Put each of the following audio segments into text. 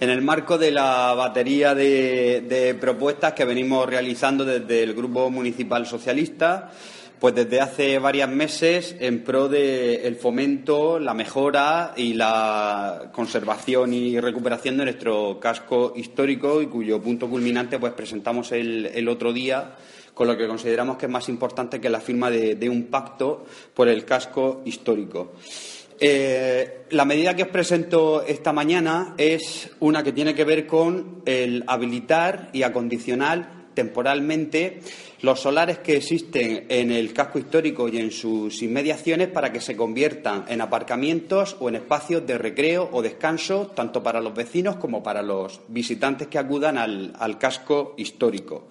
En el marco de la batería de, propuestas que venimos realizando desde el Grupo Municipal Socialista, pues desde hace varios meses en pro del fomento, la mejora y la conservación y recuperación de nuestro casco histórico y cuyo punto culminante pues presentamos el, otro día con lo que consideramos que es más importante que la firma de un pacto por el casco histórico. Eh, la medida que os presento esta mañana es una que tiene que ver con el habilitar y acondicionar temporalmente los solares que existen en el casco histórico y en sus inmediaciones para que se conviertan en aparcamientos o en espacios de recreo o descanso, tanto para los vecinos como para los visitantes que acudan al casco histórico.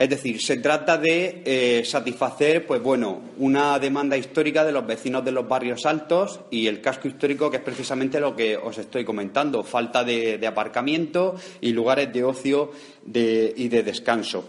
Es decir, se trata de eh, satisfacer, pues bueno, una demanda histórica de los vecinos de los barrios altos y el casco histórico, que es precisamente lo que os estoy comentando, falta de, aparcamiento y lugares de ocio y de descanso.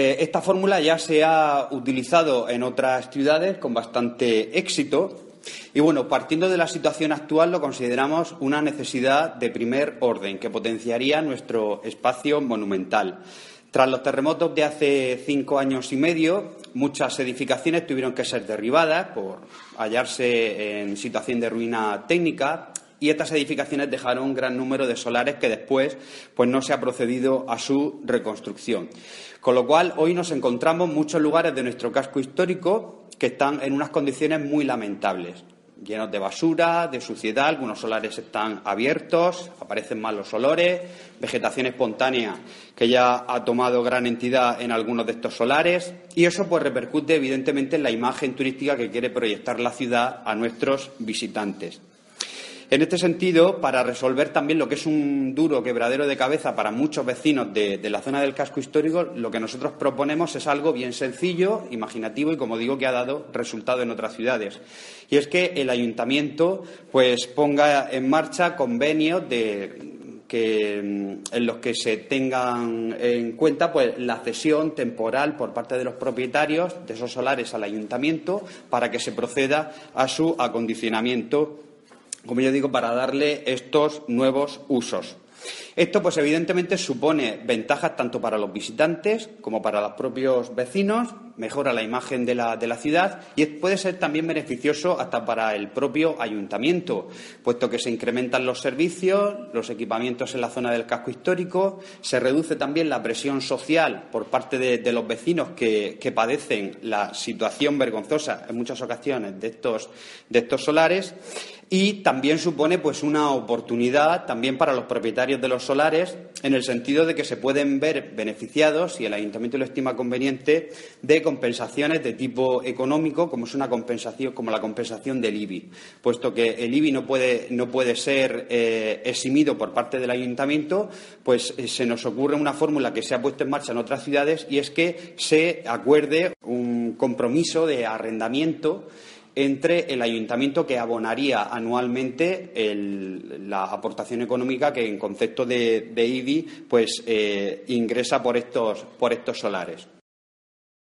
Eh, esta fórmula ya se ha utilizado en otras ciudades con bastante éxito y bueno, partiendo de la situación actual, lo consideramos una necesidad de primer orden que potenciaría nuestro espacio monumental. Tras los terremotos de hace cinco años y medio, muchas edificaciones tuvieron que ser derribadas por hallarse en situación de ruina técnica y estas edificaciones dejaron un gran número de solares que después pues no se ha procedido a su reconstrucción. Con lo cual, hoy nos encontramos muchos lugares de nuestro casco histórico que están en unas condiciones muy lamentables llenos de basura, de suciedad, algunos solares están abiertos, aparecen malos olores, vegetación espontánea que ya ha tomado gran entidad en algunos de estos solares y eso pues repercute evidentemente en la imagen turística que quiere proyectar la ciudad a nuestros visitantes. En este sentido, para resolver también lo que es un duro quebradero de cabeza para muchos vecinos de, la zona del casco histórico, lo que nosotros proponemos es algo bien sencillo, imaginativo y, como digo, que ha dado resultado en otras ciudades. Y es que el ayuntamiento pues, ponga en marcha convenios mm, en los que se tengan en cuenta pues, la cesión temporal por parte de los propietarios de esos solares al ayuntamiento para que se proceda a su acondicionamiento como yo digo, para darle estos nuevos usos. Esto, pues evidentemente, supone ventajas tanto para los visitantes como para los propios vecinos, mejora la imagen de la, de la, ciudad y puede ser también beneficioso hasta para el propio ayuntamiento, puesto que se incrementan los servicios, los equipamientos en la zona del casco histórico, se reduce también la presión social por parte de, los vecinos que, que, padecen la situación vergonzosa en muchas ocasiones de estos, de estos solares y también supone pues una oportunidad también para los propietarios de los solares en el sentido de que se pueden ver beneficiados si el ayuntamiento lo estima conveniente de compensaciones de tipo económico como es una compensación como la compensación del IBI puesto que el IBI no puede no puede ser eh, eximido por parte del ayuntamiento pues eh, se nos ocurre una fórmula que se ha puesto en marcha en otras ciudades y es que se acuerde un compromiso de arrendamiento entre el ayuntamiento que abonaría anualmente la aportación económica que en concepto de, IBI pues eh, ingresa por estos, por estos solares.